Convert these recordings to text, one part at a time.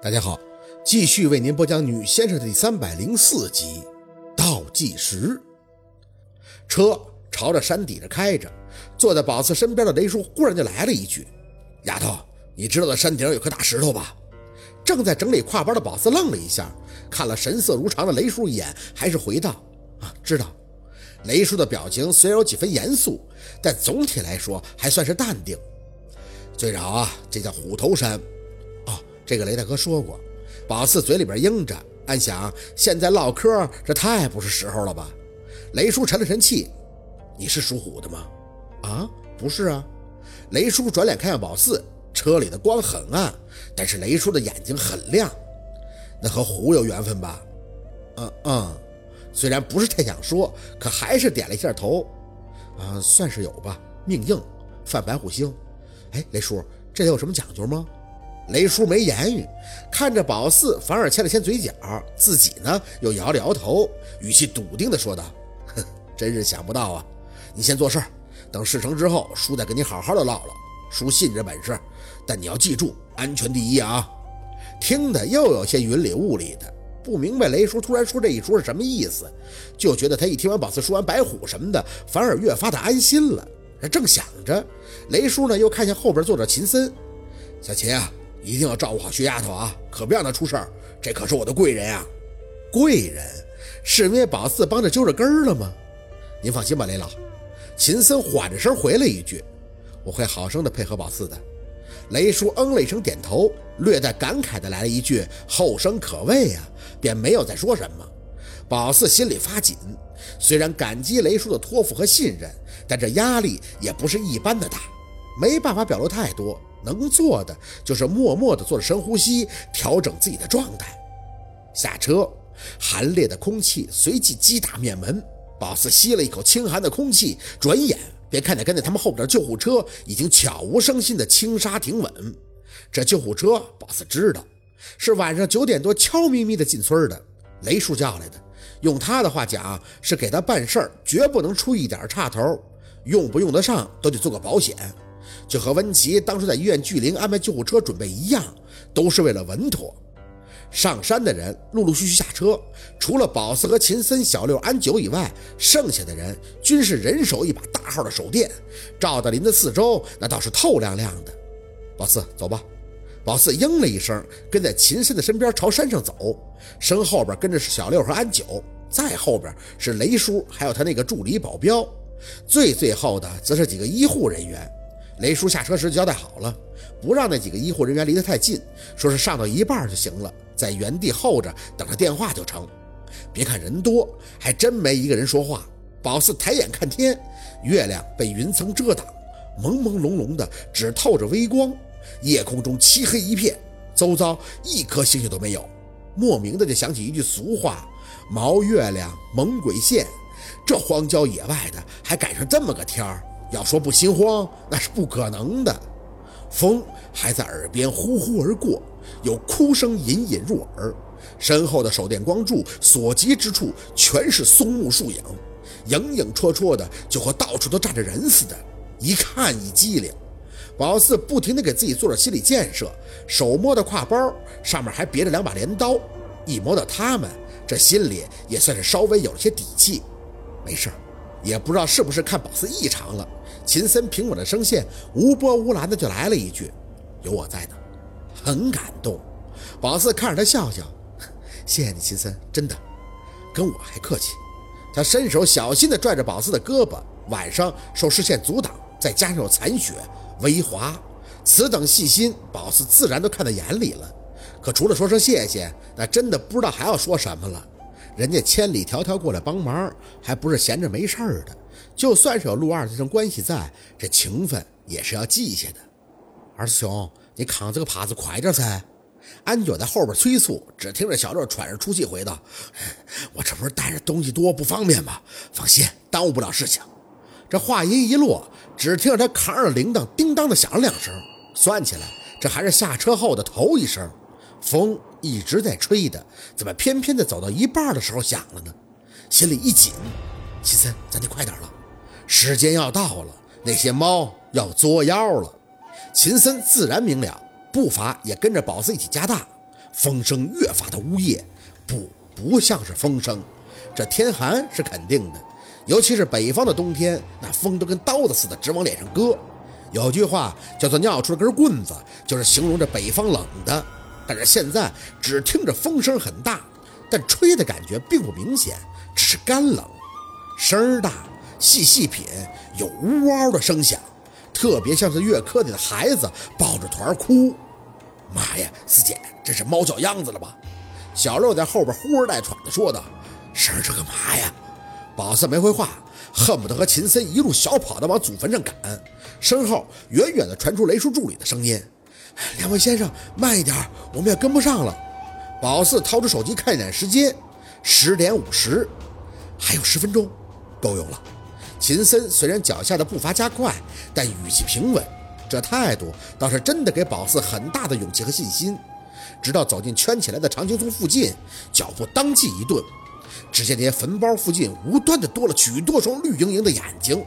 大家好，继续为您播讲《女先生》的第三百零四集《倒计时》。车朝着山底下开着，坐在宝四身边的雷叔忽然就来了一句：“丫头，你知道山顶有颗大石头吧？”正在整理挎包的宝四愣了一下，看了神色如常的雷叔一眼，还是回道：“啊，知道。”雷叔的表情虽然有几分严肃，但总体来说还算是淡定。最早啊，这叫虎头山。这个雷大哥说过，宝四嘴里边应着，暗想现在唠嗑这太不是时候了吧？雷叔沉了沉气：“你是属虎的吗？”“啊，不是啊。”雷叔转脸看向宝四，车里的光很暗，但是雷叔的眼睛很亮，那和虎有缘分吧？“嗯嗯。”虽然不是太想说，可还是点了一下头：“啊，算是有吧，命硬，犯白虎星。”哎，雷叔，这有什么讲究吗？雷叔没言语，看着宝四，反而牵了牵嘴角，自己呢又摇了摇头，语气笃定地说道：“哼，真是想不到啊！你先做事，等事成之后，叔再跟你好好的唠唠。叔信这本事，但你要记住，安全第一啊！”听得又有些云里雾里的，不明白雷叔突然说这一出是什么意思，就觉得他一听完宝四说完白虎什么的，反而越发的安心了。正想着，雷叔呢又看向后边坐着秦森，小秦啊。一定要照顾好薛丫头啊，可别让她出事儿。这可是我的贵人呀！贵人是因为宝四帮着揪着根儿了吗？您放心吧，雷老。秦森缓着声回了一句：“我会好生的配合宝四的。”雷叔嗯了一声，点头，略带感慨的来了一句：“后生可畏呀！”便没有再说什么。宝四心里发紧，虽然感激雷叔的托付和信任，但这压力也不是一般的大，没办法表露太多。能做的就是默默地做着深呼吸，调整自己的状态。下车，寒冽的空气随即击打面门。宝四吸了一口清寒的空气，转眼便看见跟在他们后边的救护车已经悄无声息地轻刹停稳。这救护车，宝四知道是晚上九点多悄咪咪的进村的，雷叔叫来的。用他的话讲，是给他办事儿，绝不能出一点岔头，用不用得上都得做个保险。就和温琪当初在医院巨灵安排救护车准备一样，都是为了稳妥。上山的人陆陆续续下车，除了宝四和秦森、小六、安九以外，剩下的人均是人手一把大号的手电，照的林子四周那倒是透亮亮的。宝四，走吧。宝四应了一声，跟在秦森的身边朝山上走，身后边跟着是小六和安九，再后边是雷叔，还有他那个助理保镖，最最后的则是几个医护人员。雷叔下车时就交代好了，不让那几个医护人员离得太近，说是上到一半就行了，在原地候着等着电话就成。别看人多，还真没一个人说话。宝四抬眼看天，月亮被云层遮挡，朦朦胧胧的，只透着微光。夜空中漆黑一片，周遭一颗星星都没有。莫名的就想起一句俗话：“毛月亮蒙鬼现。”这荒郊野外的，还赶上这么个天儿。要说不心慌，那是不可能的。风还在耳边呼呼而过，有哭声隐隐入耳。身后的手电光柱所及之处，全是松木树影，影影绰绰的，就和到处都站着人似的，一看一机灵。宝四不停地给自己做着心理建设，手摸的挎包上面还别着两把镰刀，一摸到他们，这心里也算是稍微有了些底气。没事也不知道是不是看宝四异常了。秦森平稳的声线，无波无澜的就来了一句：“有我在呢。”很感动。宝四看着他笑笑：“谢谢你，秦森，真的，跟我还客气。”他伸手小心的拽着宝四的胳膊。晚上受视线阻挡，再加上有残雪微滑，此等细心，宝四自然都看在眼里了。可除了说声谢谢，那真的不知道还要说什么了。人家千里迢迢过来帮忙，还不是闲着没事儿的。就算是有陆二这层关系在，这情分也是要记下的。二师兄，你扛这个耙子快点噻！安九在后边催促，只听着小六喘着粗气回道：“我这不是带着东西多不方便吗？放心，耽误不了事情。”这话音一落，只听着他扛着铃铛叮当的响了两声，算起来这还是下车后的头一声。风一直在吹的，怎么偏偏的走到一半的时候响了呢？心里一紧，齐森，咱得快点了。时间要到了，那些猫要作妖了。秦森自然明了，步伐也跟着宝子一起加大。风声越发的呜咽，不，不像是风声，这天寒是肯定的，尤其是北方的冬天，那风都跟刀子似的直往脸上割。有句话叫做“尿出了根棍子”，就是形容这北方冷的。但是现在只听着风声很大，但吹的感觉并不明显，只是干冷，声儿大，细细品有呜嗷的声响，特别像是月科里的孩子抱着团哭。妈呀，四姐，这是猫叫秧子了吧？小六在后边呼哧带喘的说道：“声儿这干嘛呀？”宝四没回话，恨不得和秦森一路小跑的往祖坟上赶。身后远远的传出雷叔助理的声音。两位先生，慢一点，我们也跟不上了。宝四掏出手机看一眼时间，十点五十，还有十分钟，够用了。秦森虽然脚下的步伐加快，但语气平稳，这态度倒是真的给宝四很大的勇气和信心。直到走进圈起来的长青松附近，脚步当即一顿。只见那些坟包附近无端的多了许多双绿莹莹的眼睛，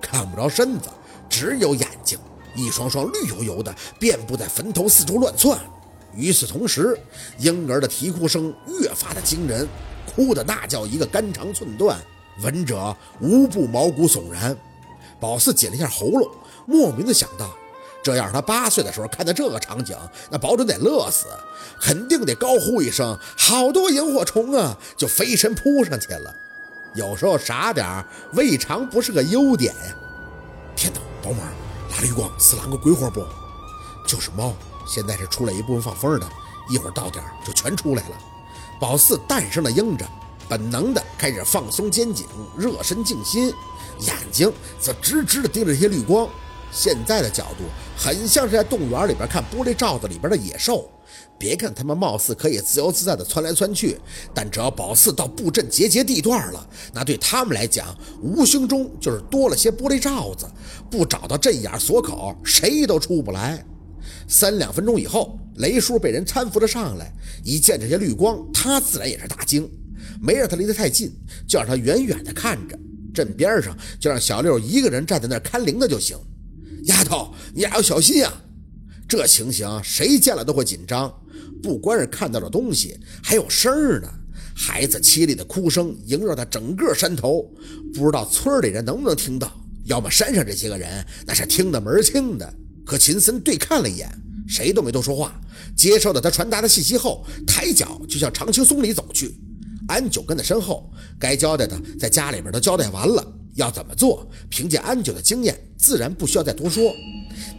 看不着身子，只有眼睛。一双双绿油油的，遍布在坟头四周乱窜。与此同时，婴儿的啼哭声越发的惊人，哭的那叫一个肝肠寸断，闻者无不毛骨悚然。宝四紧了一下喉咙，莫名的想到，这要是他八岁的时候看到这个场景，那保准得乐死，肯定得高呼一声“好多萤火虫啊”，就飞身扑上去了。有时候傻点未尝不是个优点呀。天哪，宝马！大绿光是啷个鬼火不？就是猫，现在是出来一部分放风的，一会儿到点就全出来了。宝四淡声的应着，本能的开始放松肩颈，热身静心，眼睛则直直的盯着这些绿光。现在的角度很像是在动物园里边看玻璃罩子里边的野兽。别看他们貌似可以自由自在地窜来窜去，但只要宝四到布阵结节地段了，那对他们来讲，无形中就是多了些玻璃罩子。不找到阵眼锁口，谁都出不来。三两分钟以后，雷叔被人搀扶着上来，一见这些绿光，他自然也是大惊，没让他离得太近，就让他远远地看着。镇边上就让小六一个人站在那儿看灵的就行。丫头，你俩要小心啊！这情形谁见了都会紧张，不光是看到了东西，还有声儿呢。孩子凄厉的哭声萦绕在整个山头，不知道村里人能不能听到。要么山上这些个人那是听得门清的。和秦森对看了一眼，谁都没多说话，接受了他传达的信息后，抬脚就向长青松里走去。安九跟在身后，该交代的在家里边都交代完了，要怎么做，凭借安九的经验，自然不需要再多说。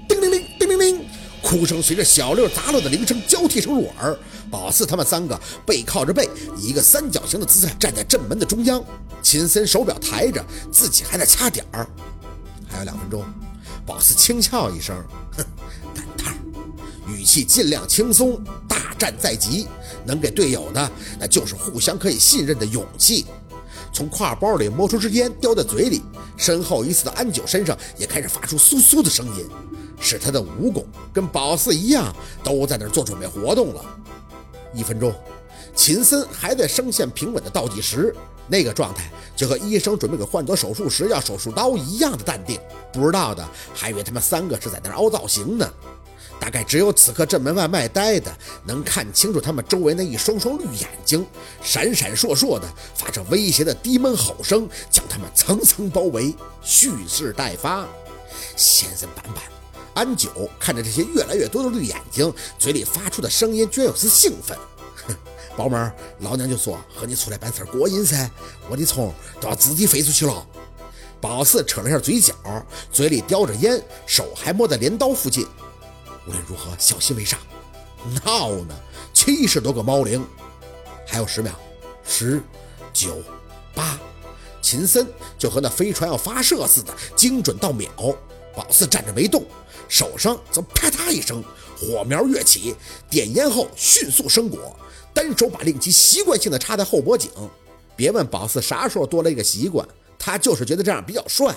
叮铃铃，叮铃铃。哭声随着小六砸落的铃声交替声入耳，宝四他们三个背靠着背，以一个三角形的姿态站在正门的中央。秦森手表抬着，自己还在掐点儿。还有两分钟，宝四轻笑一声：“哼，赶趟。”语气尽量轻松。大战在即，能给队友的，那就是互相可以信任的勇气。从挎包里摸出支烟，叼在嘴里。身后一次的安九身上也开始发出簌簌的声音。是他的武功跟宝四一样，都在那儿做准备活动了。一分钟，秦森还在声线平稳的倒计时，那个状态就和医生准备给患者手术时要手术刀一样的淡定。不知道的还以为他们三个是在那儿凹造型呢。大概只有此刻镇门外卖呆的，能看清楚他们周围那一双双绿眼睛，闪闪烁烁的发着威胁的低闷吼声，将他们层层包围，蓄势待发。先生板板。安九看着这些越来越多的绿眼睛，嘴里发出的声音居然有丝兴奋。哼，宝妹，老娘就说和你出来办事过瘾噻，我的葱都要自己飞出去了。宝四扯了下嘴角，嘴里叼着烟，手还摸在镰刀附近。无论如何，小心为上。闹呢，七十多个猫灵，还有十秒，十、九、八，秦森就和那飞船要发射似的，精准到秒。宝四站着没动。手上则啪嗒一声，火苗跃起，点烟后迅速生果，单手把令旗习惯性的插在后脖颈。别问宝四啥时候多了一个习惯，他就是觉得这样比较帅。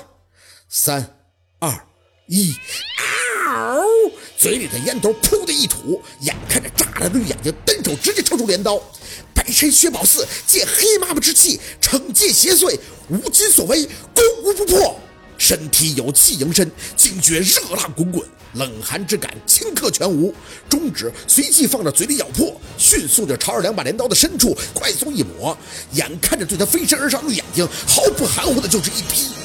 三二一，嗷！嘴里的烟头噗的一吐，眼看着炸了绿眼睛，单手直接抽出镰刀。白身薛宝四借黑妈妈之气，惩戒邪祟，无今所为，攻无不破。身体有气迎身，惊觉热浪滚滚，冷寒之感顷刻全无。中指随即放着嘴里咬破，迅速就朝着两把镰刀的深处快速一抹，眼看着对他飞身而上的眼睛，毫不含糊的就是一劈。